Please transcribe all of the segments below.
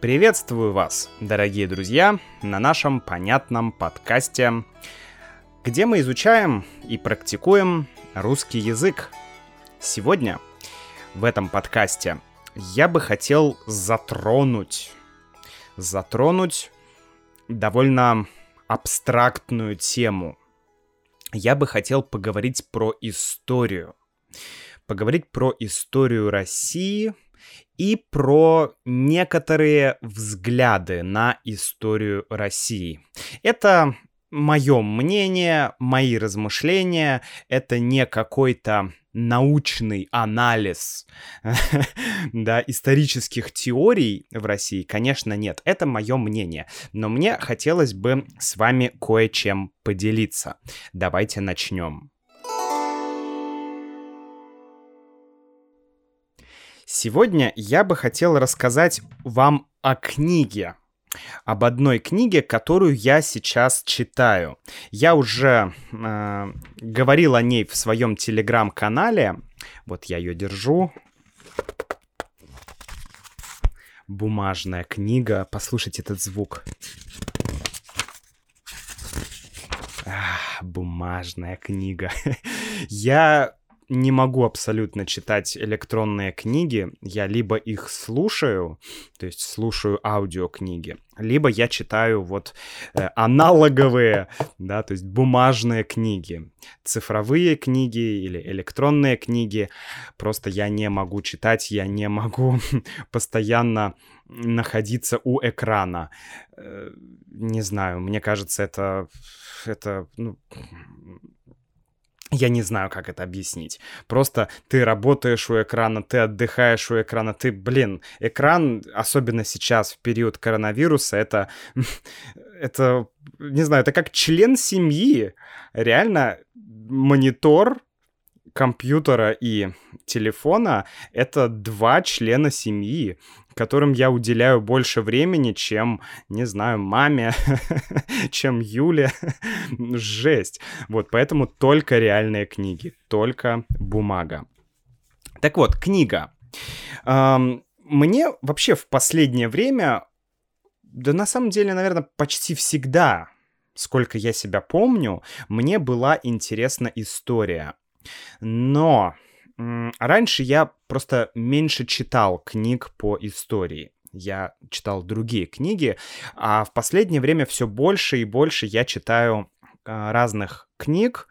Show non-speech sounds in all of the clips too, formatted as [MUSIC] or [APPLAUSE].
Приветствую вас, дорогие друзья, на нашем понятном подкасте, где мы изучаем и практикуем русский язык. Сегодня в этом подкасте я бы хотел затронуть, затронуть довольно абстрактную тему. Я бы хотел поговорить про историю. Поговорить про историю России – и про некоторые взгляды на историю России. Это мое мнение, мои размышления, это не какой-то научный анализ [LAUGHS] да, исторических теорий в России, конечно, нет. Это мое мнение. Но мне хотелось бы с вами кое-чем поделиться. Давайте начнем. Сегодня я бы хотел рассказать вам о книге, об одной книге, которую я сейчас читаю. Я уже э, говорил о ней в своем телеграм-канале. Вот я ее держу. Бумажная книга. Послушайте этот звук. Ах, бумажная книга. [LAUGHS] я не могу абсолютно читать электронные книги. Я либо их слушаю, то есть слушаю аудиокниги, либо я читаю вот э, аналоговые, да, то есть бумажные книги. Цифровые книги или электронные книги просто я не могу читать, я не могу [LAUGHS] постоянно находиться у экрана. Э, не знаю, мне кажется, это это ну, я не знаю, как это объяснить. Просто ты работаешь у экрана, ты отдыхаешь у экрана, ты, блин, экран, особенно сейчас, в период коронавируса, это, [LAUGHS] это, не знаю, это как член семьи. Реально, монитор компьютера и телефона — это два члена семьи которым я уделяю больше времени, чем, не знаю, маме, [LAUGHS] чем Юле. [LAUGHS] Жесть. Вот, поэтому только реальные книги, только бумага. Так вот, книга. Мне вообще в последнее время, да на самом деле, наверное, почти всегда, сколько я себя помню, мне была интересна история. Но Раньше я просто меньше читал книг по истории. Я читал другие книги, а в последнее время все больше и больше я читаю а, разных книг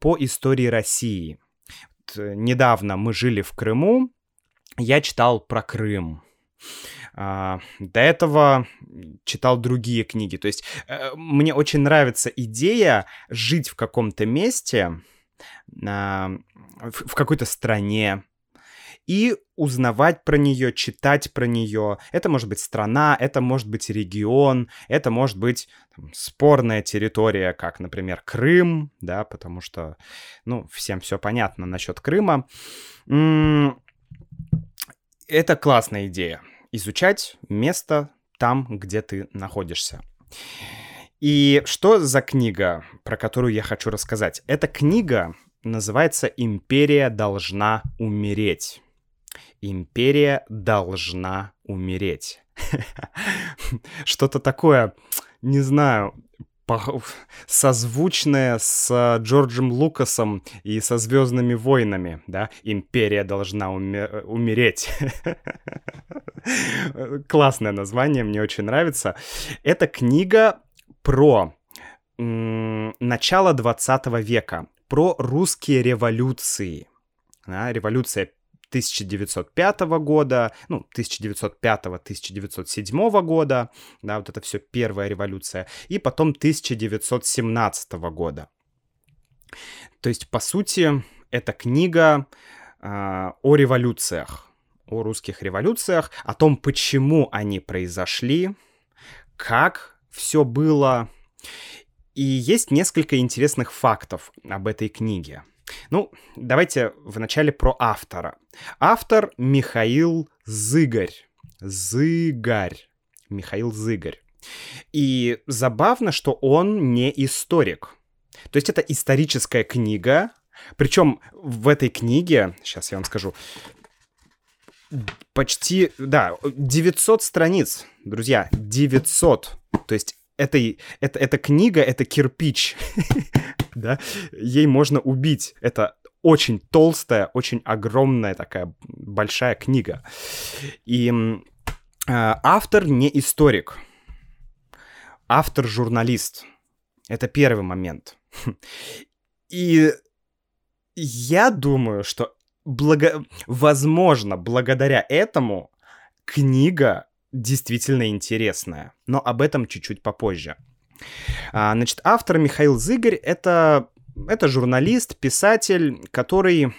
по истории России. Э, недавно мы жили в Крыму, я читал про Крым. Uh, до этого читал другие книги. То есть uh, мне очень нравится идея жить в каком-то месте, uh, в какой-то стране, и узнавать про нее, читать про нее. Это может быть страна, это может быть регион, это может быть там, спорная территория, как, например, Крым, да, потому что, ну, всем все понятно насчет Крыма. Это классная идея. Изучать место там, где ты находишься. И что за книга, про которую я хочу рассказать? Эта книга называется «Империя должна умереть». Империя должна умереть. [LAUGHS] Что-то такое, не знаю, созвучное с Джорджем Лукасом и со Звездными войнами, да? Империя должна умер- умереть. [LAUGHS] Классное название, мне очень нравится. Это книга про начало 20 века про русские революции. Да, революция 1905 года, ну, 1905-1907 года, да, вот это все первая революция, и потом 1917 года. То есть, по сути, это книга э, о революциях, о русских революциях, о том, почему они произошли, как все было, и есть несколько интересных фактов об этой книге. Ну, давайте вначале про автора. Автор Михаил Зыгарь. Зыгарь. Михаил Зыгарь. И забавно, что он не историк. То есть это историческая книга, причем в этой книге, сейчас я вам скажу, почти, да, 900 страниц, друзья, 900. То есть это, это, эта книга, это кирпич, [LAUGHS] да, ей можно убить. Это очень толстая, очень огромная такая большая книга. И э, автор не историк, автор журналист. Это первый момент. [LAUGHS] И я думаю, что благо... возможно, благодаря этому книга действительно интересная. Но об этом чуть-чуть попозже. А, значит, автор Михаил Зыгорь — это, это журналист, писатель, который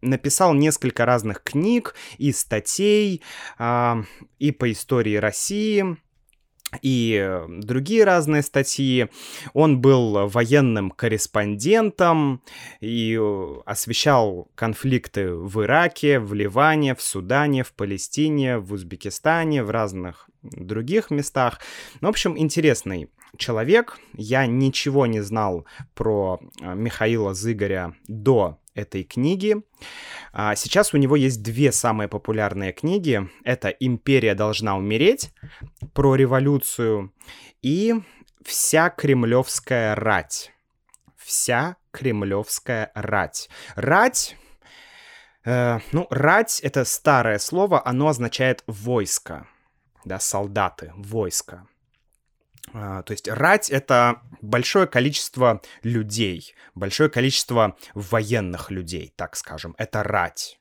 написал несколько разных книг и статей а, и по истории России, и э, другие разные статьи. Он был военным корреспондентом и э, освещал конфликты в Ираке, в Ливане, в Судане, в Палестине, в Узбекистане, в разных других местах. Ну, в общем, интересный человек. Я ничего не знал про э, Михаила Зыгоря до этой книги. А, сейчас у него есть две самые популярные книги. Это «Империя должна умереть» про революцию и «Вся кремлевская рать». «Вся кремлевская рать». Рать Э, ну, рать — это старое слово, оно означает войско, да, солдаты, войско. А, то есть рать — это большое количество людей, большое количество военных людей, так скажем. Это рать.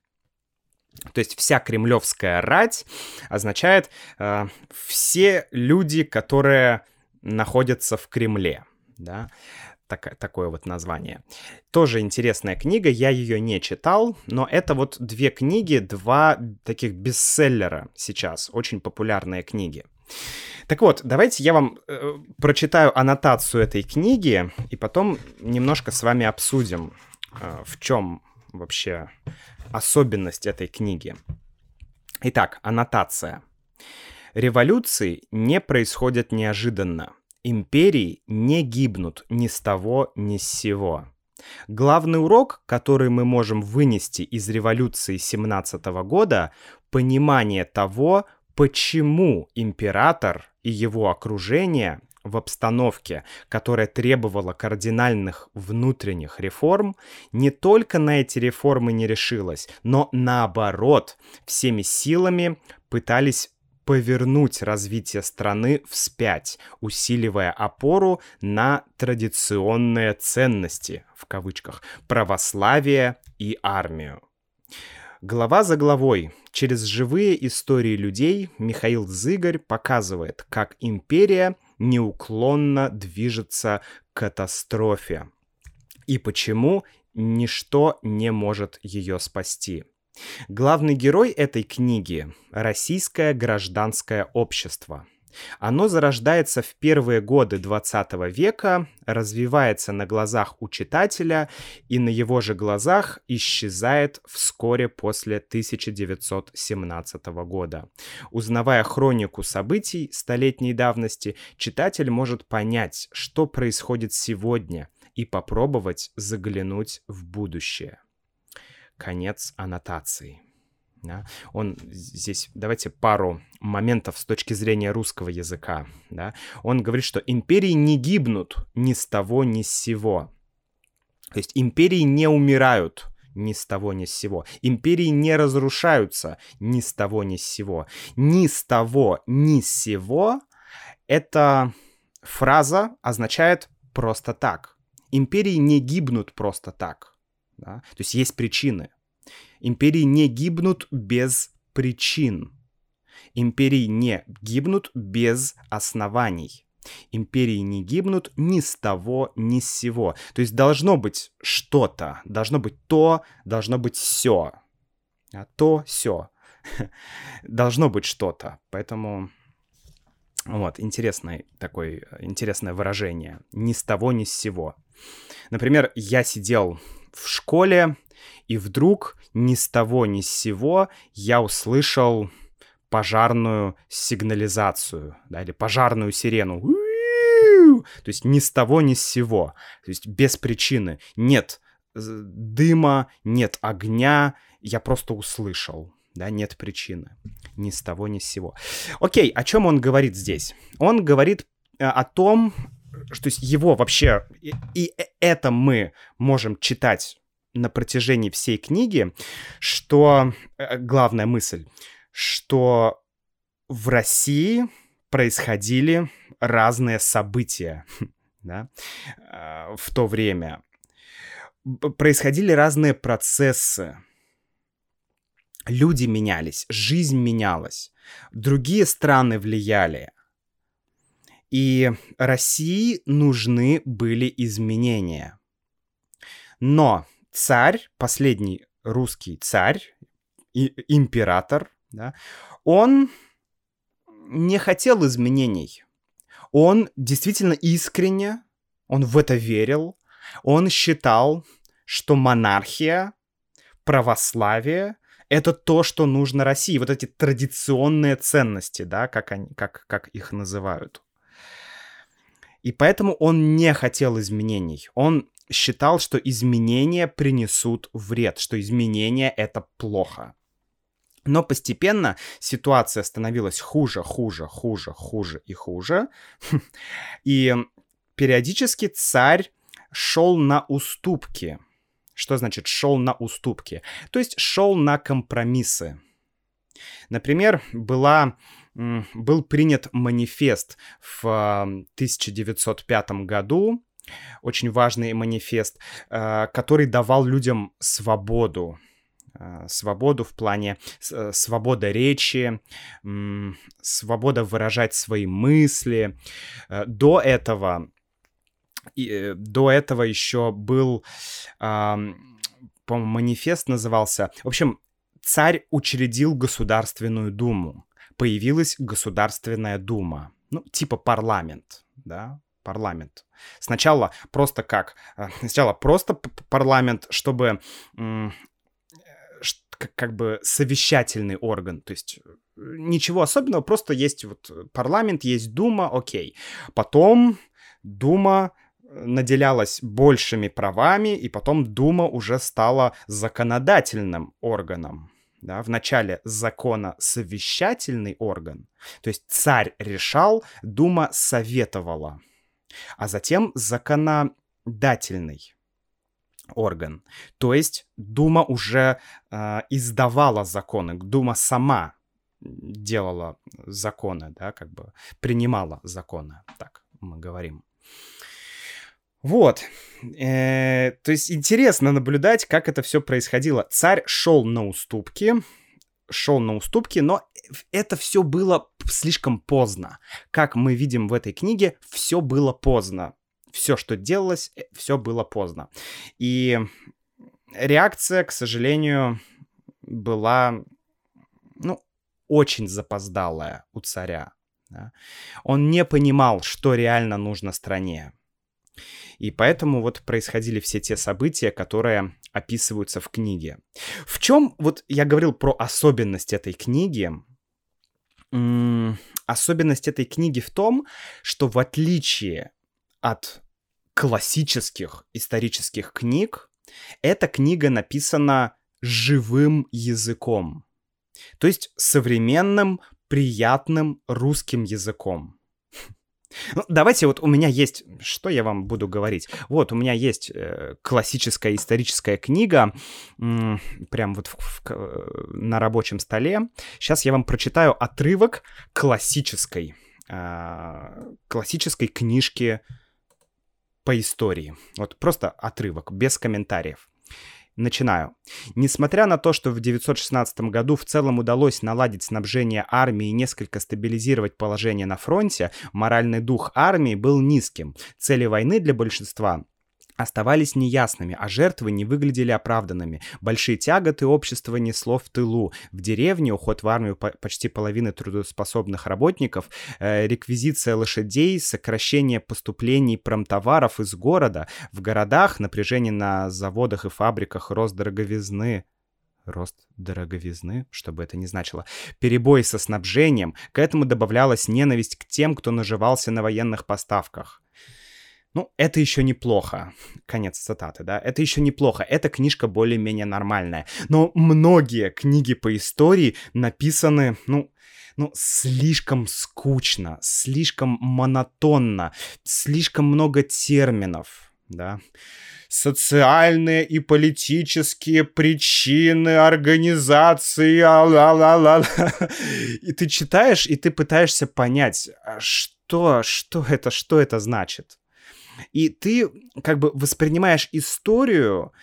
То есть вся кремлевская рать означает э, все люди, которые находятся в Кремле. Да? Так, такое вот название. Тоже интересная книга, я ее не читал, но это вот две книги, два таких бестселлера сейчас, очень популярные книги. Так вот, давайте я вам э, прочитаю аннотацию этой книги, и потом немножко с вами обсудим, э, в чем вообще особенность этой книги. Итак, аннотация. Революции не происходят неожиданно. Империи не гибнут ни с того, ни с сего. Главный урок, который мы можем вынести из революции 17 года, понимание того, почему император и его окружение в обстановке, которая требовала кардинальных внутренних реформ, не только на эти реформы не решилась, но наоборот, всеми силами пытались повернуть развитие страны вспять, усиливая опору на традиционные ценности, в кавычках, православие и армию. Глава за главой, через живые истории людей Михаил Зыгорь показывает, как империя неуклонно движется к катастрофе. И почему ничто не может ее спасти. Главный герой этой книги — российское гражданское общество — оно зарождается в первые годы 20 века, развивается на глазах у читателя и на его же глазах исчезает вскоре после 1917 года. Узнавая хронику событий столетней давности, читатель может понять, что происходит сегодня, и попробовать заглянуть в будущее. Конец аннотации. Да? Он здесь, давайте пару моментов с точки зрения русского языка. Да? Он говорит, что империи не гибнут ни с того, ни с сего. То есть империи не умирают ни с того, ни с сего. Империи не разрушаются ни с того, ни с сего. Ни с того, ни с сего эта фраза означает просто так. Империи не гибнут просто так. Да? То есть есть причины. Империи не гибнут без причин. Империи не гибнут без оснований. Империи не гибнут ни с того, ни с сего. То есть должно быть что-то, должно быть то, должно быть все. А то, все. [LAUGHS] должно быть что-то. Поэтому вот, интересное такое, интересное выражение. Ни с того, ни с сего. Например, я сидел в школе, и вдруг ни с того ни с сего я услышал пожарную сигнализацию, да, или пожарную сирену. То есть ни с того ни с сего, то есть без причины. Нет дыма, нет огня, я просто услышал. да, нет причины. Ни с того, ни с сего. Окей, о чем он говорит здесь? Он говорит э, о том, что есть его вообще, и, и это мы можем читать на протяжении всей книги, что э, главная мысль, что в России происходили разные события [LAUGHS] да, э, в то время. Происходили разные процессы. Люди менялись, жизнь менялась, другие страны влияли. И России нужны были изменения. Но царь, последний русский царь, и, император, да, он не хотел изменений. Он действительно искренне, он в это верил, он считал, что монархия, православие — это то, что нужно России. Вот эти традиционные ценности, да, как, они, как, как их называют. И поэтому он не хотел изменений. Он считал, что изменения принесут вред, что изменения — это плохо. Но постепенно ситуация становилась хуже, хуже, хуже, хуже и хуже. [LAUGHS] И периодически царь шел на уступки. Что значит шел на уступки? То есть шел на компромиссы. Например, была, был принят манифест в 1905 году, очень важный манифест, э, который давал людям свободу э, свободу в плане э, свобода речи, свобода выражать свои мысли. До этого и, до этого еще был, по-моему, манифест назывался. В общем, царь учредил Государственную Думу. Появилась Государственная Дума. Ну, типа парламент, да, парламент. Сначала просто как? Э, сначала просто парламент, чтобы как бы совещательный орган, то есть э, ничего особенного, просто есть вот парламент, есть Дума, окей. Потом Дума наделялась большими правами, и потом Дума уже стала законодательным органом. Да, в начале закона совещательный орган, то есть царь решал, Дума советовала, а затем законодательный орган. То есть Дума уже э, издавала законы, Дума сама делала законы, да, как бы принимала законы, так мы говорим. Вот. Э, то есть интересно наблюдать, как это все происходило. Царь шел на уступки, шел на уступки, но это все было слишком поздно. Как мы видим в этой книге, все было поздно. Все, что делалось, э, все было поздно. И реакция, к сожалению, была, ну, очень запоздалая у царя. Да? Он не понимал, что реально нужно стране. И поэтому вот происходили все те события, которые описываются в книге. В чем, вот я говорил про особенность этой книги, особенность этой книги в том, что в отличие от классических исторических книг, эта книга написана живым языком. То есть современным, приятным русским языком. Ну, давайте вот у меня есть, что я вам буду говорить. Вот у меня есть э, классическая историческая книга, э, прям вот в, в, на рабочем столе. Сейчас я вам прочитаю отрывок классической, э, классической книжки по истории. Вот просто отрывок, без комментариев. Начинаю. Несмотря на то, что в 916 году в целом удалось наладить снабжение армии и несколько стабилизировать положение на фронте, моральный дух армии был низким. Цели войны для большинства оставались неясными, а жертвы не выглядели оправданными. Большие тяготы общество несло в тылу. В деревне уход в армию почти половины трудоспособных работников, э, реквизиция лошадей, сокращение поступлений промтоваров из города. В городах напряжение на заводах и фабриках, рост дороговизны, рост дороговизны, что бы это ни значило, перебои со снабжением, к этому добавлялась ненависть к тем, кто наживался на военных поставках. Ну, это еще неплохо. Конец цитаты, да. Это еще неплохо. Эта книжка более-менее нормальная. Но многие книги по истории написаны, ну, ну, слишком скучно, слишком монотонно, слишком много терминов, да. Социальные и политические причины организации, а ла ла ла И ты читаешь, и ты пытаешься понять, а что, что это, что это значит. И ты как бы воспринимаешь историю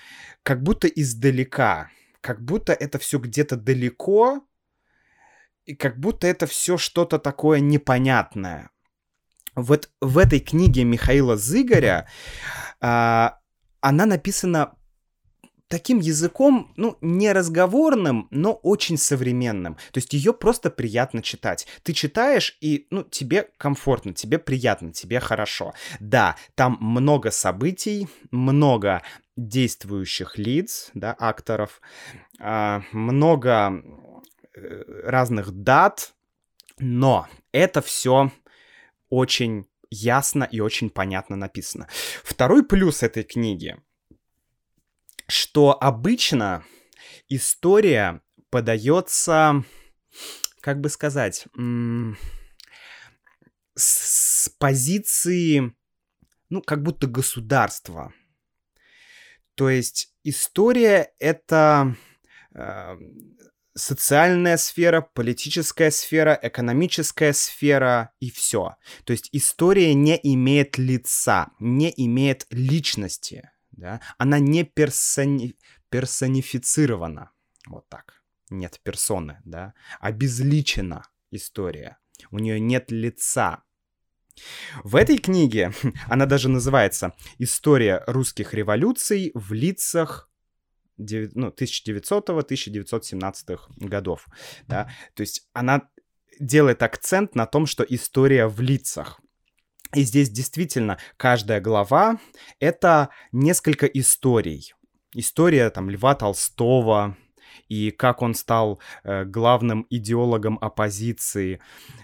как будто издалека, как будто это все где-то далеко, и как будто это все что-то такое непонятное. Вот в этой книге Михаила Зыгоря а, она написана таким языком, ну, не разговорным, но очень современным. То есть ее просто приятно читать. Ты читаешь, и, ну, тебе комфортно, тебе приятно, тебе хорошо. Да, там много событий, много действующих лиц, да, акторов, э, много Э, разных дат, но это все очень ясно и очень понятно написано. Второй плюс этой книги, что обычно история подается, как бы сказать, с позиции, ну, как будто государства. То есть история это э, социальная сфера, политическая сфера, экономическая сфера и все. То есть история не имеет лица, не имеет личности. Да? Она не персони... персонифицирована. Вот так. Нет персоны, да. Обезличена история. У нее нет лица. В этой книге [LAUGHS] она даже называется «История русских революций в лицах ну, 1900-1917 годов, да, то есть она делает акцент на том, что история в лицах. И здесь действительно каждая глава — это несколько историй. История там Льва Толстого, и как он стал э, главным идеологом оппозиции.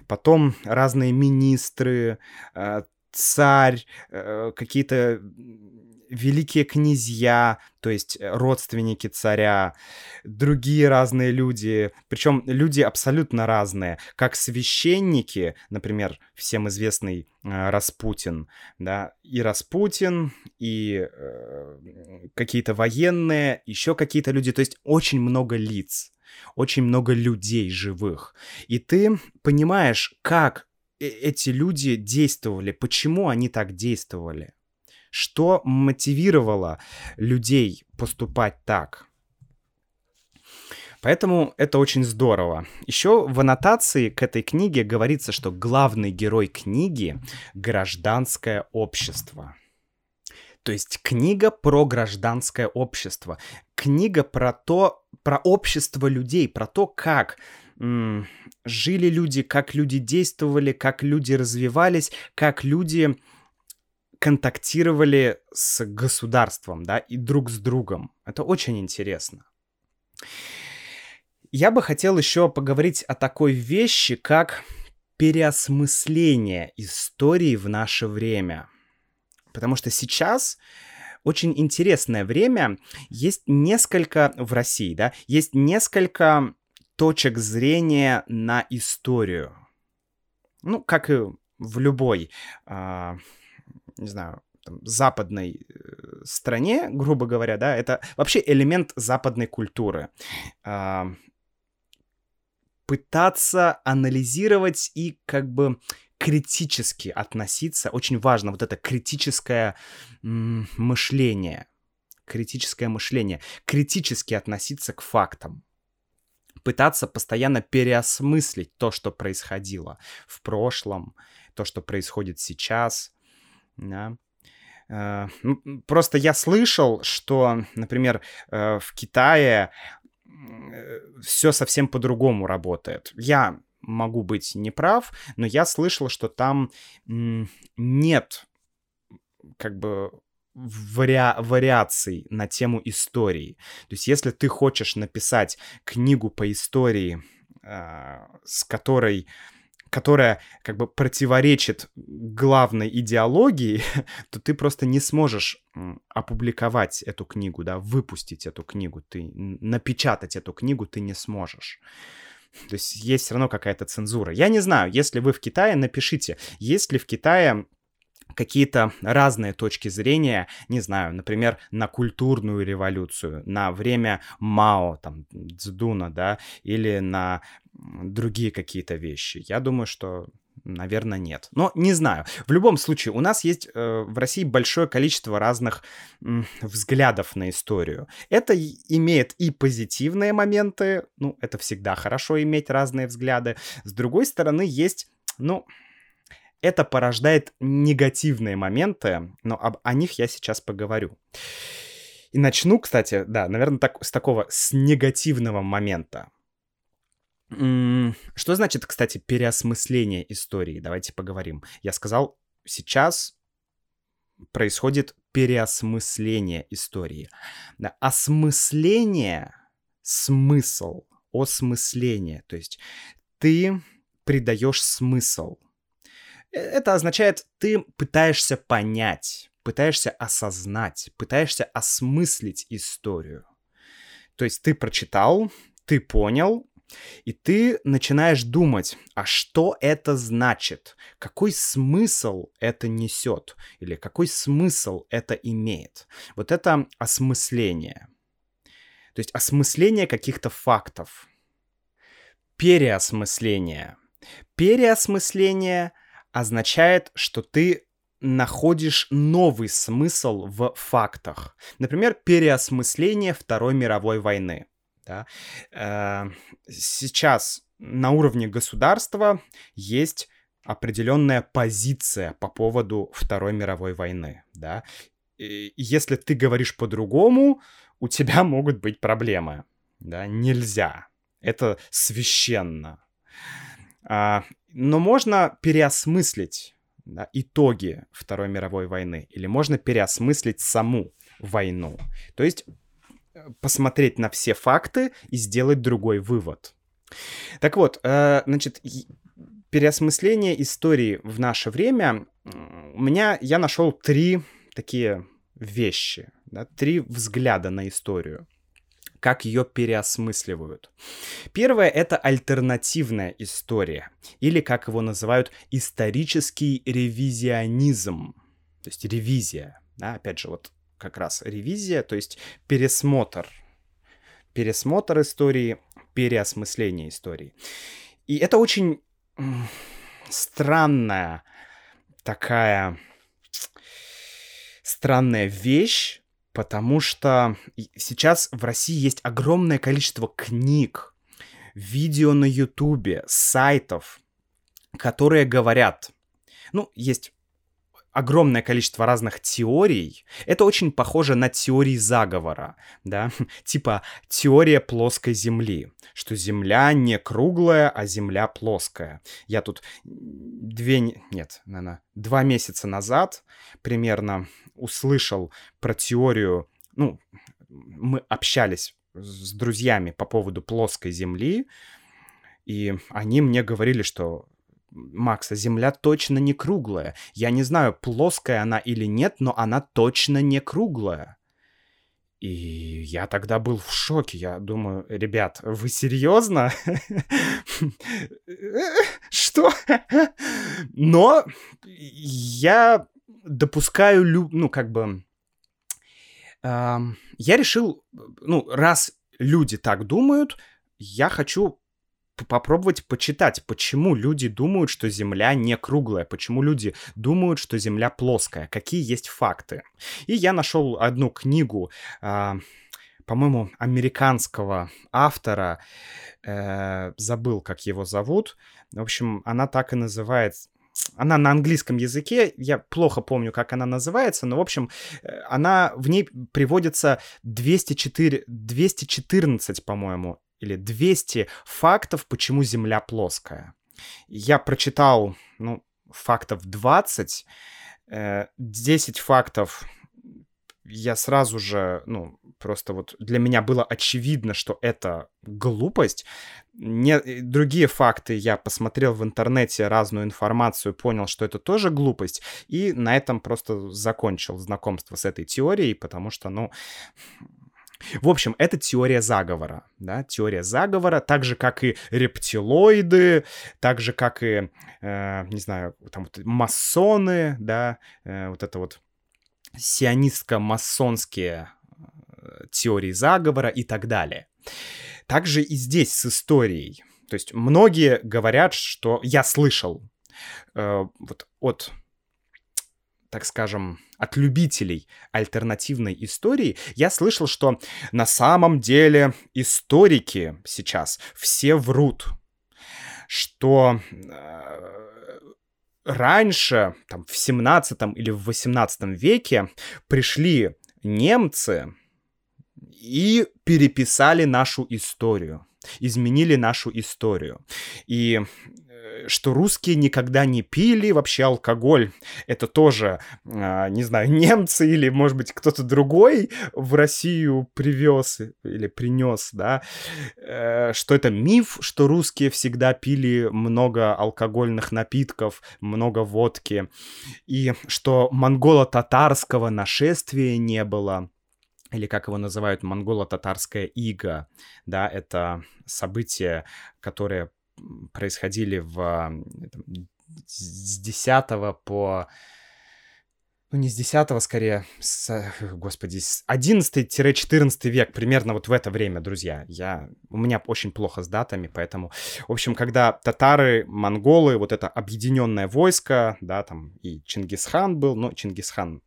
Потом разные министры, э, царь, э, какие-то великие князья, то есть э, родственники царя, другие разные люди, причем люди абсолютно разные, как священники, например, всем известный э, Распутин, да, и Распутин, и э, какие-то военные, еще какие-то люди, то есть очень много лиц, очень много людей живых, и ты понимаешь, как э, эти люди действовали, почему они так действовали что мотивировало людей поступать так. Поэтому это очень здорово. Еще в аннотации к этой книге говорится, что главный герой книги — гражданское общество. То есть книга про гражданское общество. Книга про то, про общество людей, про то, как м- жили люди, как люди действовали, как люди развивались, как люди контактировали с государством, да, и друг с другом. Это очень интересно. Я бы хотел еще поговорить о такой вещи, как переосмысление истории в наше время. Потому что сейчас очень интересное время. Есть несколько в России, да, есть несколько точек зрения на историю. Ну, как и в любой а, не знаю, там, западной э, стране, грубо говоря, да, это вообще элемент западной культуры. А, пытаться анализировать и как бы критически относиться. Очень важно вот это критическое мышление. Критическое мышление. Критически относиться к фактам. Пытаться постоянно переосмыслить то, что происходило в прошлом, то, что происходит сейчас да. Э, просто я слышал, что, например, э, в Китае э, все совсем по-другому работает. Я могу быть неправ, но я слышал, что там нет как бы вари... вариаций на тему истории. То есть, если ты хочешь написать книгу по истории, с которой которая как бы противоречит главной идеологии, [LAUGHS] то ты просто не сможешь опубликовать эту книгу, да, выпустить эту книгу, ты напечатать эту книгу ты не сможешь. То есть есть все равно какая-то цензура. Я не знаю, если вы в Китае, напишите, есть ли в Китае какие-то разные точки зрения, не знаю, например, на культурную революцию, на время Мао, там, Цдуна, да, или на другие какие-то вещи. Я думаю, что Наверное, нет. Но не знаю. В любом случае, у нас есть э, в России большое количество разных э, взглядов на историю. Это имеет и позитивные моменты, ну, это всегда хорошо иметь разные взгляды. С другой стороны, есть, ну, это порождает негативные моменты, но об, о них я сейчас поговорю. И начну, кстати, да, наверное, так, с такого, с негативного момента. Что значит, кстати, переосмысление истории? Давайте поговорим. Я сказал, сейчас происходит переосмысление истории. Осмысление, смысл, осмысление. То есть ты придаешь смысл. Э, это означает, ты пытаешься понять, пытаешься осознать, пытаешься осмыслить историю. То есть ты прочитал, ты понял, и ты начинаешь думать, а что это значит? Какой смысл это несет? Или какой смысл это имеет? Вот это осмысление. То есть осмысление каких-то фактов. Переосмысление. Переосмысление означает, что ты находишь новый смысл в фактах. Например, переосмысление Второй мировой войны. Да? Э, сейчас на уровне государства есть определенная позиция по поводу Второй мировой войны. Да? И если ты говоришь по-другому, у тебя [LAUGHS] могут быть проблемы. Да? Нельзя. Это священно. А, но можно переосмыслить да, итоги Второй мировой войны, или можно переосмыслить саму войну. То есть посмотреть на все факты и сделать другой вывод. Так вот, э, значит, переосмысление истории в наше время у меня я нашел три такие вещи, да, три взгляда на историю как ее переосмысливают. Первое — это альтернативная история, или, как его называют, исторический ревизионизм, то есть ревизия. Да, опять же, вот как раз ревизия, то есть пересмотр. Пересмотр истории, переосмысление истории. И это очень странная такая странная вещь, потому что сейчас в России есть огромное количество книг, видео на Ютубе, сайтов, которые говорят, ну, есть огромное количество разных теорий. Это очень похоже на теории заговора, да, [LAUGHS] типа теория плоской Земли, что Земля не круглая, а Земля плоская. Я тут две, нет, наверное, два месяца назад примерно услышал про теорию, ну, мы общались с друзьями по поводу плоской Земли, и они мне говорили, что Макса, Земля точно не круглая. Я не знаю, плоская она или нет, но она точно не круглая. И я тогда был в шоке. Я думаю, ребят, вы серьезно? [LAUGHS] Что? Но я допускаю, ну, как бы... Я решил, ну, раз люди так думают, я хочу попробовать почитать, почему люди думают, что Земля не круглая, почему люди думают, что Земля плоская, какие есть факты. И я нашел одну книгу, э, по-моему, американского автора, э, забыл, как его зовут. В общем, она так и называется она на английском языке, я плохо помню, как она называется, но, в общем, э, она, в ней приводится 204, 214, по-моему, или 200 фактов, почему Земля плоская. Я прочитал, ну, фактов 20, 10 э, фактов я сразу же, ну, просто вот для меня было очевидно, что это глупость. Не, другие факты я посмотрел в интернете разную информацию, понял, что это тоже глупость, и на этом просто закончил знакомство с этой теорией, потому что, ну, в общем, это теория заговора, да, теория заговора, так же, как и рептилоиды, так же, как и, э, не знаю, там вот масоны, да, э, вот это вот сионистско-масонские э, теории заговора и так далее. Также и здесь с историей. То есть многие говорят, что я слышал э, вот от так скажем, от любителей альтернативной истории, я слышал, что на самом деле историки сейчас все врут, что э, раньше, там, в 17 или в 18 веке пришли немцы и переписали нашу историю изменили нашу историю. И что русские никогда не пили вообще алкоголь. Это тоже, а, не знаю, [LAUGHS] немцы или, может быть, кто-то другой в Россию привез или принес, да, э, что это миф, что русские всегда пили много алкогольных напитков, много водки, и что монголо-татарского нашествия не было или как его называют, монголо-татарская ига, да, это событие, которое происходили в, с 10 по ну не с 10 скорее, с, господи, с 11-14 век, примерно вот в это время, друзья. Я, у меня очень плохо с датами, поэтому, в общем, когда татары, монголы, вот это объединенное войско, да, там и Чингисхан был, но Чингисхан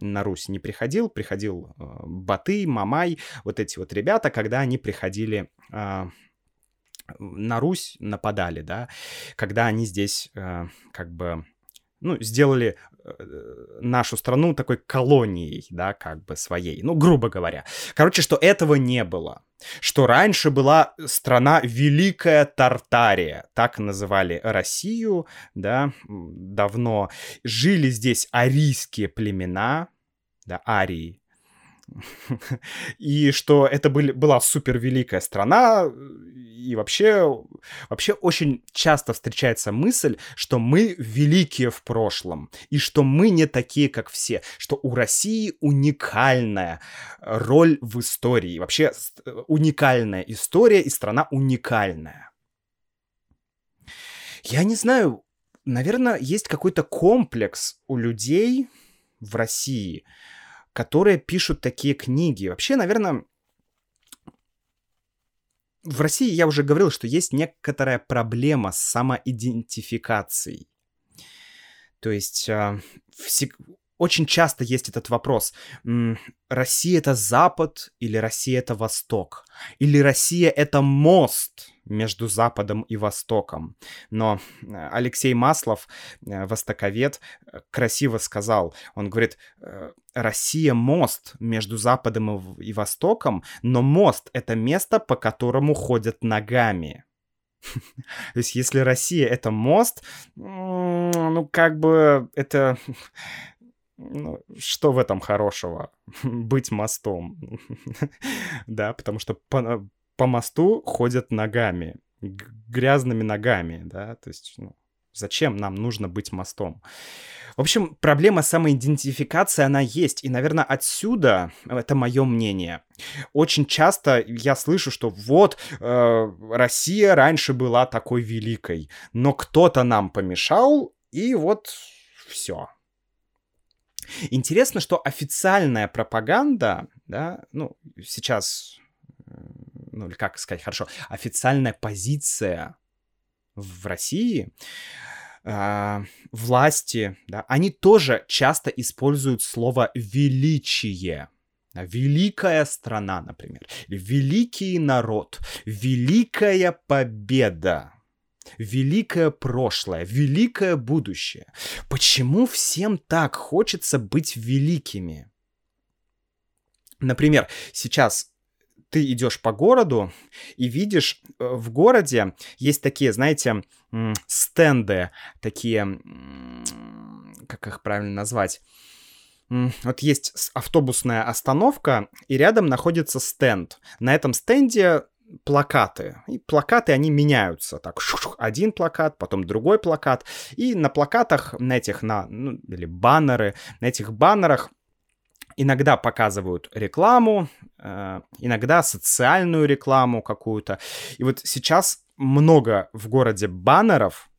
на Русь не приходил, приходил э, Баты, Мамай, вот эти вот ребята, когда они приходили э, на Русь нападали, да, когда они здесь э, как бы ну, сделали нашу страну такой колонией, да, как бы своей, ну, грубо говоря. Короче, что этого не было. Что раньше была страна Великая Тартария, так называли Россию, да, давно. Жили здесь арийские племена, да, арии, [LAUGHS] и что это были, была супер великая страна, и вообще, вообще очень часто встречается мысль, что мы великие в прошлом, и что мы не такие, как все, что у России уникальная роль в истории, вообще уникальная история, и страна уникальная. Я не знаю, наверное, есть какой-то комплекс у людей в России, которые пишут такие книги. Вообще, наверное, в России я уже говорил, что есть некоторая проблема с самоидентификацией. То есть э, очень часто есть этот вопрос. Россия это Запад или Россия это Восток? Или Россия это мост между Западом и Востоком? Но э, Алексей Маслов, э, востоковед, красиво сказал, он говорит, Россия мост между Западом и Востоком, но мост это место, по которому ходят ногами. [LAUGHS] То есть, если Россия это мост, ну, как бы это... Ну, что в этом хорошего? [LAUGHS] Быть мостом. [LAUGHS] да, потому что по мосту ходят ногами, грязными ногами, да, то есть, ну, Зачем нам нужно быть мостом? В общем, проблема самоидентификации, она есть. И, наверное, отсюда, это мое мнение, очень часто я слышу, что вот, э, Россия раньше была такой великой, но кто-то нам помешал, и вот все. Интересно, что официальная пропаганда, да, ну, сейчас, э, ну, или как сказать хорошо, официальная позиция в России, э, власти, да, они тоже часто используют слово «величие». Великая страна, например, великий народ, великая победа, великое прошлое, великое будущее. Почему всем так хочется быть великими? Например, сейчас ты идешь по городу и видишь, э, в городе есть такие, знаете, стенды, такие, как их правильно назвать, вот есть автобусная остановка, и рядом находится стенд. На этом стенде плакаты. И плакаты, они меняются. Так, один плакат, потом другой плакат. И на плакатах, на этих, на, ну, или баннеры, на этих баннерах иногда показывают рекламу, э, иногда социальную рекламу какую-то. И вот сейчас много в городе баннеров,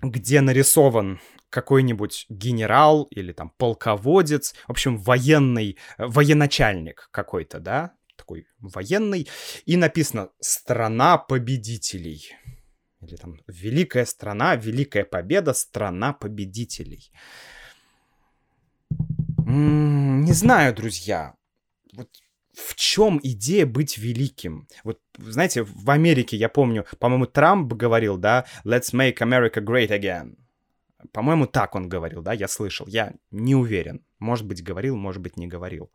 где нарисован какой-нибудь генерал или там полководец, в общем, военный, э, военачальник какой-то, да, такой военный, и написано «Страна победителей». Или там «Великая страна, великая победа, страна победителей». Не знаю, друзья. Вот в чем идея быть великим? Вот, знаете, в Америке, я помню, по-моему, Трамп говорил, да, «Let's make America great again». По-моему, так он говорил, да, я слышал. Я не уверен. Может быть, говорил, может быть, не говорил.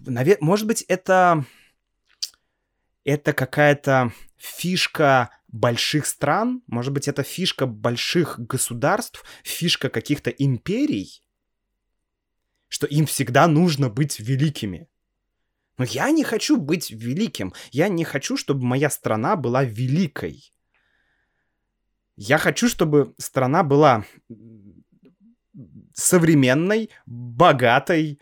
Навер... Может быть, это... Это какая-то фишка больших стран, может быть, это фишка больших государств, фишка каких-то империй, что им всегда нужно быть великими. Но я не хочу быть великим. Я не хочу, чтобы моя страна была великой. Я хочу, чтобы страна была современной, богатой,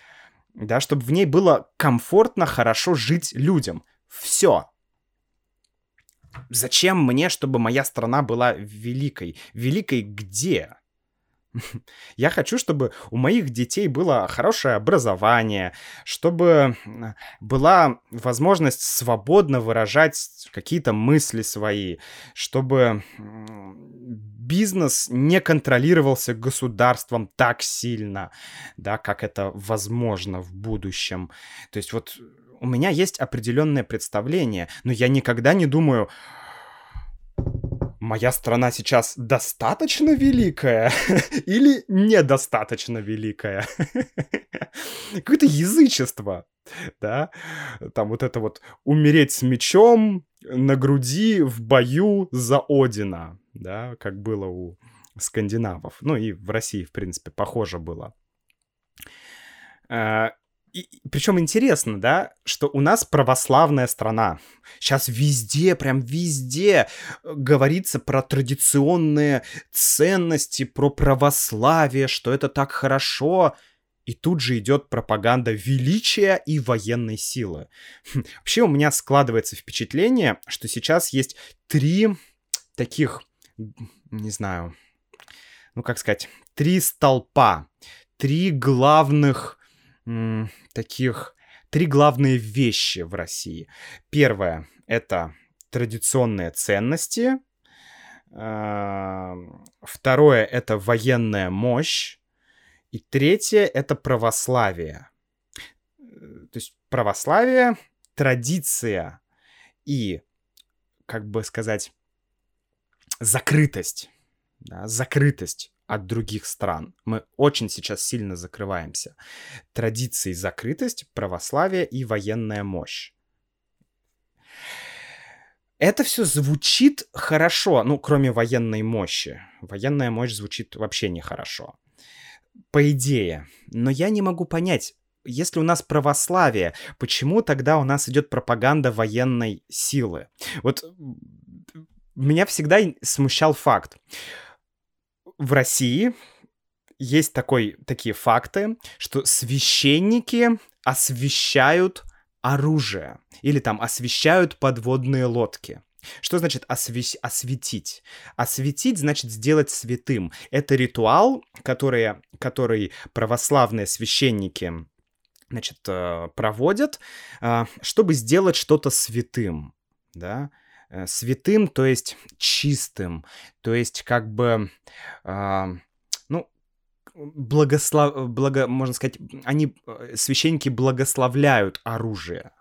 да, чтобы в ней было комфортно, хорошо жить людям. Все. Зачем мне, чтобы моя страна была великой? Великой где? [LAUGHS] Я хочу, чтобы у моих детей было хорошее образование, чтобы была возможность свободно выражать какие-то мысли свои, чтобы бизнес не контролировался государством так сильно, да, как это возможно в будущем. То есть вот у меня есть определенное представление, но я никогда не думаю, моя страна сейчас достаточно великая [LAUGHS] или недостаточно великая? [LAUGHS] Какое-то язычество, да? Там вот это вот умереть с мечом на груди в бою за Одина, да, как было у скандинавов. Ну и в России, в принципе, похоже было. И, причем интересно, да, что у нас православная страна. Сейчас везде, прям везде э, говорится про традиционные ценности, про православие, что это так хорошо. И тут же идет пропаганда величия и военной силы. Хм, вообще у меня складывается впечатление, что сейчас есть три таких, не знаю, ну как сказать, три столпа, три главных таких три главные вещи в России. Первое — это традиционные ценности. Второе — это военная мощь. И третье — это православие. То есть православие, традиция и, как бы сказать, закрытость. Да, закрытость от других стран. Мы очень сейчас сильно закрываемся. Традиции закрытость, православие и военная мощь. Это все звучит хорошо, ну, кроме военной мощи. Военная мощь звучит вообще нехорошо. По идее. Но я не могу понять, если у нас православие, почему тогда у нас идет пропаганда военной силы? Вот меня всегда смущал факт в России есть такой, такие факты, что священники освещают оружие или там освещают подводные лодки. Что значит осве- осветить? Осветить значит сделать святым. Это ритуал, который, который православные священники значит, э, проводят, э, чтобы сделать что-то святым. Да? Э, святым, то есть чистым, то есть как бы, э, ну, благослов... благо... можно сказать, они, э, священники благословляют оружие.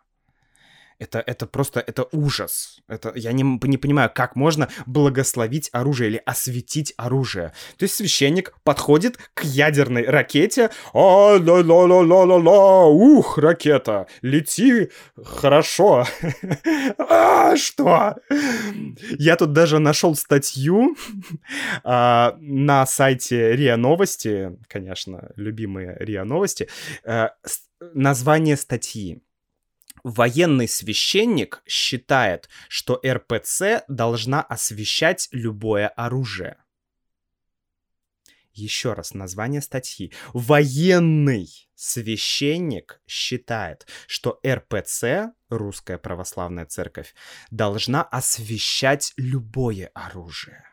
Это, это просто, это ужас. Это, я не, не понимаю, как можно благословить оружие или осветить оружие. То есть священник подходит к ядерной ракете. А, ла ла ла ла ла ла ух, ракета, лети хорошо. [LAUGHS] а, что? Я тут даже нашел статью а, на сайте РИА Новости, конечно, любимые РИА Новости, а, название статьи Военный священник считает, что РПЦ должна освещать любое оружие. Еще раз название статьи. Военный священник считает, что РПЦ, Русская Православная Церковь, должна освещать любое оружие.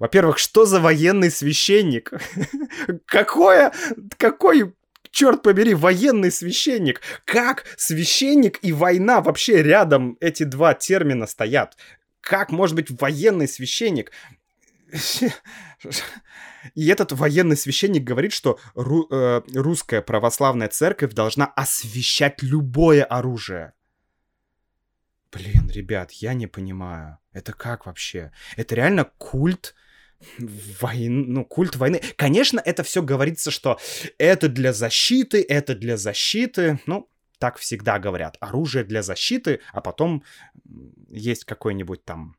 Во-первых, что за военный священник? [LAUGHS] Какое, какой черт побери, военный священник. Как священник и война вообще рядом эти два термина стоят? Как может быть военный священник? И этот военный священник говорит, что ру, э, русская православная церковь должна освещать любое оружие. Блин, ребят, я не понимаю. Это как вообще? Это реально культ войны, ну, культ войны. Конечно, это все говорится, что это для защиты, это для защиты. Ну, так всегда говорят. Оружие для защиты, а потом есть какой-нибудь там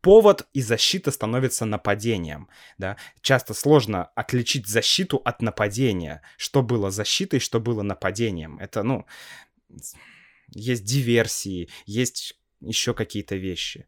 повод, и защита становится нападением. Да? Часто сложно отличить защиту от нападения. Что было защитой, что было нападением. Это, ну, есть диверсии, есть еще какие-то вещи.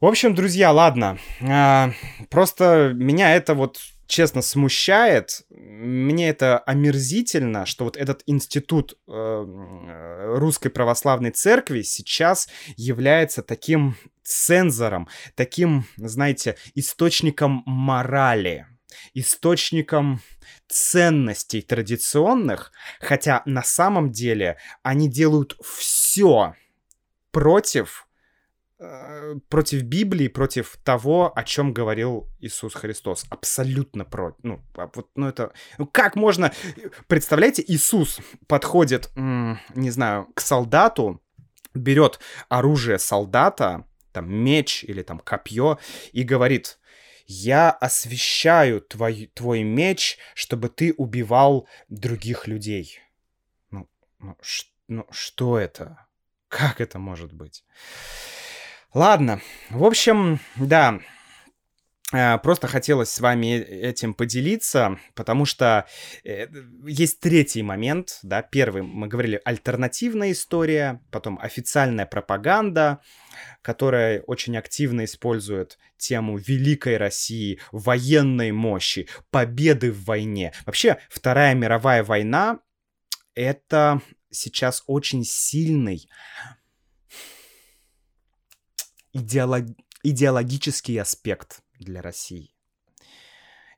В общем, друзья, ладно. А, просто меня это вот честно смущает. Мне это омерзительно, что вот этот институт э, русской православной церкви сейчас является таким цензором, таким, знаете, источником морали, источником ценностей традиционных, хотя на самом деле они делают все против Э, против Библии, против того, о чем говорил Иисус Христос. Абсолютно против. Ну, а вот, ну это... Ну, как можно... Представляете, Иисус подходит, не знаю, к солдату, берет оружие солдата, там, меч или там копье, и говорит, я освещаю твой, твой меч, чтобы ты убивал других людей. Ну, ну, ш, ну что это? Как это может быть? Ладно, в общем, да, э, Просто хотелось с вами этим поделиться, потому что э, есть третий момент, да, первый, мы говорили, альтернативная история, потом официальная пропаганда, которая очень активно использует тему Великой России, военной мощи, победы в войне. Вообще, Вторая мировая война — это сейчас очень сильный идеолог... идеологический аспект для России.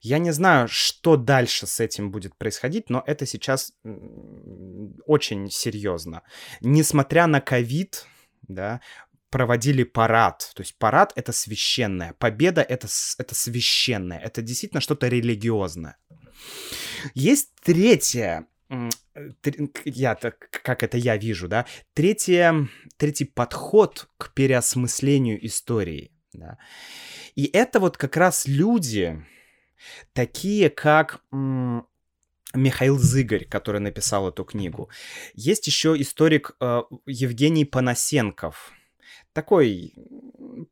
Я не знаю, что дальше с этим будет происходить, но это сейчас очень серьезно. Несмотря на ковид, да, проводили парад. То есть парад — это священное, победа — это, это священное, это действительно что-то религиозное. Есть третья я так, как это я вижу, да, третье, третий подход к переосмыслению истории, да. И это вот как раз люди, такие как Михаил Зыгорь, который написал эту книгу. Есть еще историк э, Евгений Панасенков, такой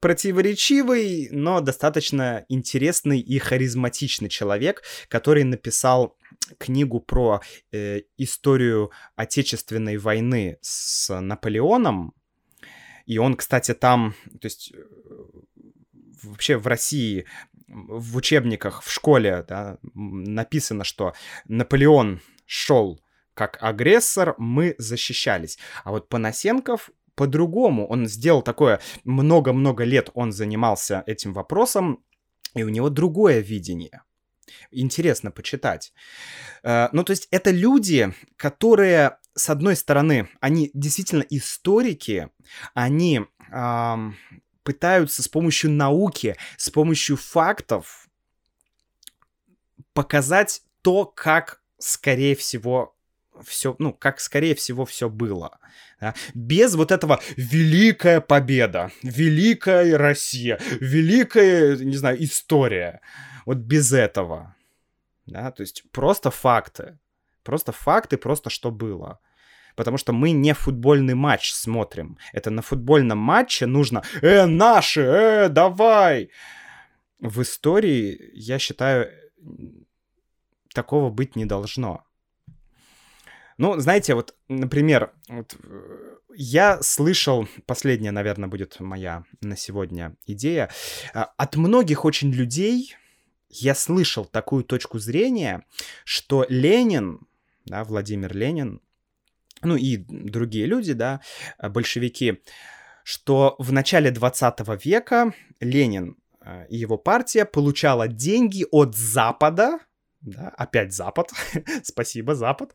противоречивый, но достаточно интересный и харизматичный человек, который написал книгу про э, историю Отечественной войны с Наполеоном. И он, кстати, там, то есть э, вообще в России в учебниках в школе да, написано, что Наполеон шел как агрессор, мы защищались. А вот Панасенков по-другому. Он сделал такое, много-много лет он занимался этим вопросом, и у него другое видение. Интересно почитать. Э, ну, то есть это люди, которые, с одной стороны, они действительно историки, они эм, пытаются с помощью науки, с помощью фактов показать то, как, скорее всего, все, ну, как скорее всего все было. Да? Без вот этого великая победа, великая Россия, великая, не знаю, история. Вот без этого. Да? То есть просто факты. Просто факты, просто что было. Потому что мы не футбольный матч смотрим. Это на футбольном матче нужно «Э, наши! Э, давай!» В истории, я считаю, такого быть не должно. Ну, знаете, вот, например, вот, э, я слышал, последняя, наверное, будет моя на сегодня идея, а, от многих очень людей я слышал такую точку зрения, что Ленин, да, Владимир Ленин, ну и другие люди, да, большевики, что в начале 20 века Ленин э, и его партия получала деньги от Запада, да, опять Запад, [LAUGHS] спасибо, Запад,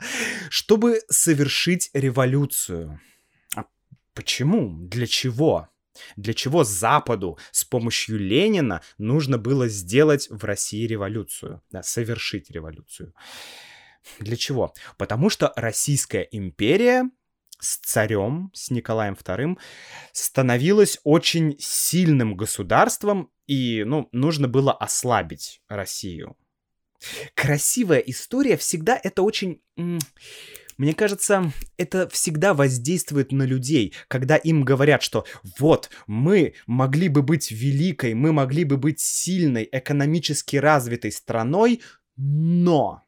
чтобы совершить революцию. А почему? Для чего? Для чего Западу с помощью Ленина нужно было сделать в России революцию, да, совершить революцию? Для чего? Потому что Российская империя с царем, с Николаем II, становилась очень сильным государством, и, ну, нужно было ослабить Россию. Красивая история всегда это очень... Мне кажется, это всегда воздействует на людей, когда им говорят, что вот, мы могли бы быть великой, мы могли бы быть сильной, экономически развитой страной, но...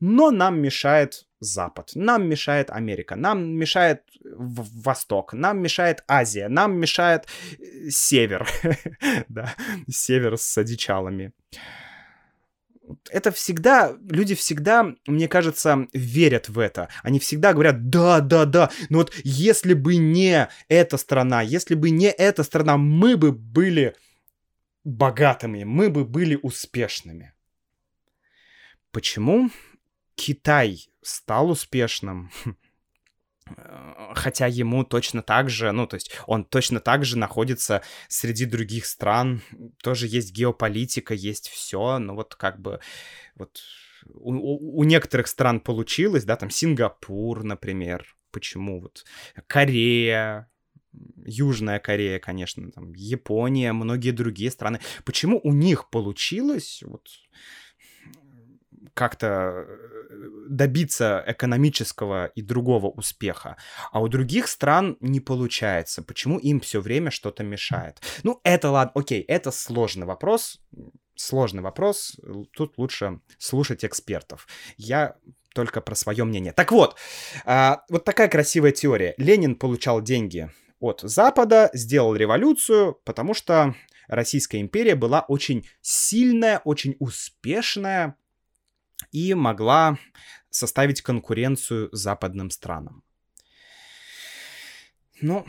Но нам мешает Запад, нам мешает Америка, нам мешает Восток, нам мешает Азия, нам мешает э, Север, [LAUGHS] да, Север с одичалами это всегда, люди всегда, мне кажется, верят в это. Они всегда говорят, да, да, да, но вот если бы не эта страна, если бы не эта страна, мы бы были богатыми, мы бы были успешными. Почему Китай стал успешным? [LAUGHS] Э, хотя ему точно так же, ну, то есть он точно так же находится среди других стран, тоже есть геополитика, есть все, но вот как бы вот у, у некоторых стран получилось, да, там Сингапур, например, почему вот Корея, Южная Корея, конечно, там Япония, многие другие страны, почему у них получилось вот как-то э, добиться экономического и другого успеха, а у других стран не получается. Почему им все время что-то мешает? Ну, это ладно, окей, это сложный вопрос, сложный вопрос, тут лучше слушать экспертов. Я только про свое мнение. Так вот, а, вот такая красивая теория. Ленин получал деньги от Запада, сделал революцию, потому что Российская империя была очень сильная, очень успешная, и могла составить конкуренцию западным странам. Ну,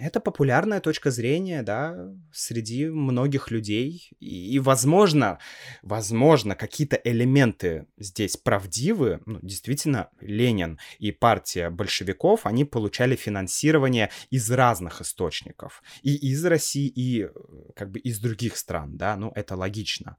это популярная точка зрения, да, среди многих людей. И, и возможно, возможно, какие-то элементы здесь правдивы. Ну, действительно, Ленин и партия большевиков, они получали финансирование из разных источников. И из России, и как бы из других стран, да, ну, это логично.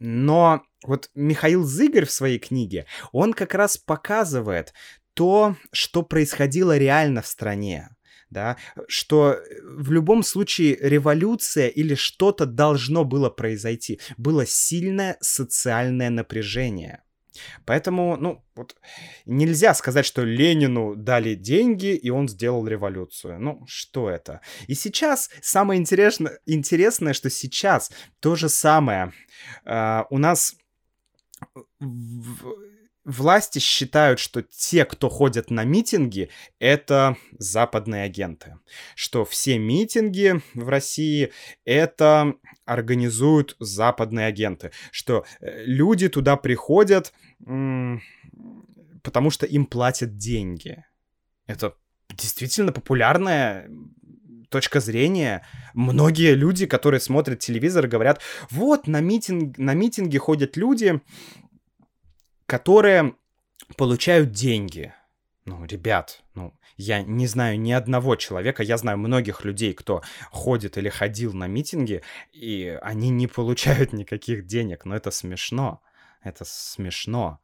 Но вот Михаил Зыгорь в своей книге, он как раз показывает то, что происходило реально в стране. Да, что в любом случае революция или что-то должно было произойти. Было сильное социальное напряжение. Поэтому, ну, вот нельзя сказать, что Ленину дали деньги, и он сделал революцию. Ну, что это? И сейчас самое интересное, интересное что сейчас то же самое. Uh, у нас в, власти считают, что те, кто ходят на митинги, это западные агенты. Что все митинги в России это организуют западные агенты. Что э, люди туда приходят, потому что им платят деньги. Это действительно популярная точка зрения. Многие люди, которые смотрят телевизор, говорят, вот на, митинг, на митинги ходят люди, которые получают деньги. Ну, ребят, ну, я не знаю ни одного человека, я знаю многих людей, кто ходит или ходил на митинги, и они не получают [LAUGHS] никаких денег, но это смешно. Это смешно.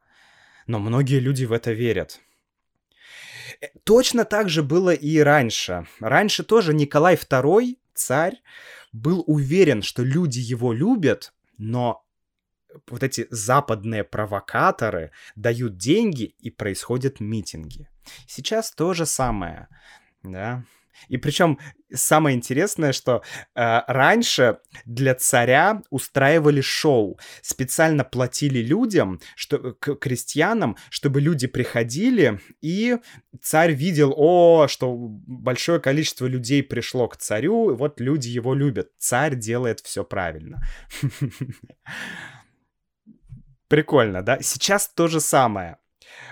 Но многие люди в это верят. Э, точно так же было и раньше. Раньше тоже Николай II, царь, был уверен, что люди его любят, но вот эти западные провокаторы дают деньги и происходят митинги. Сейчас то же самое, да. И причем самое интересное, что э, раньше для царя устраивали шоу, специально платили людям, что, к крестьянам, чтобы люди приходили, и царь видел, о, что большое количество людей пришло к царю, вот люди его любят. Царь делает все правильно. [LAUGHS] Прикольно, да? Сейчас то же самое.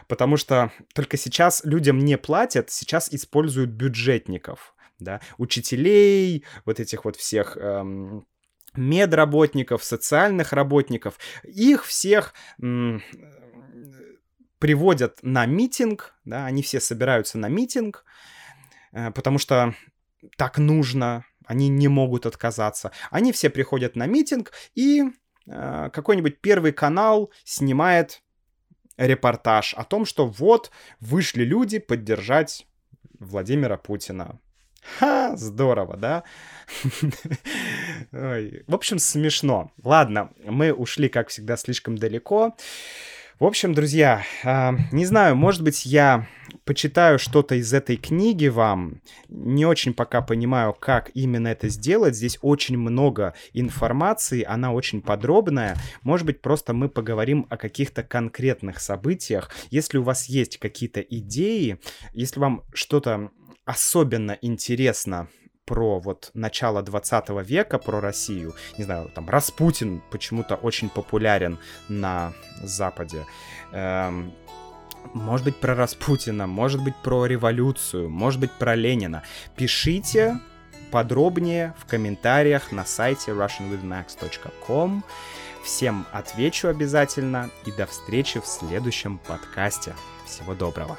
Потому что только сейчас людям не платят, сейчас используют бюджетников, да, учителей, вот этих вот всех эм, медработников, социальных работников. Их всех м, приводят на митинг, да, они все собираются на митинг, э, потому что так нужно, они не могут отказаться. Они все приходят на митинг и какой-нибудь первый канал снимает репортаж о том, что вот вышли люди поддержать Владимира Путина. Ха, здорово, да? [LAUGHS] В общем, смешно. Ладно, мы ушли, как всегда, слишком далеко. В общем, друзья, э, не знаю, может быть, я почитаю что-то из этой книги вам. Не очень пока понимаю, как именно это сделать. Здесь очень много информации, она очень подробная. Может быть, просто мы поговорим о каких-то конкретных событиях. Если у вас есть какие-то идеи, если вам что-то особенно интересно про вот начало 20 века, про Россию. Не знаю, там Распутин почему-то очень популярен на Западе. Эм, может быть, про Распутина, может быть, про революцию, может быть, про Ленина. Пишите подробнее в комментариях на сайте russianwithmax.com. Всем отвечу обязательно и до встречи в следующем подкасте. Всего доброго.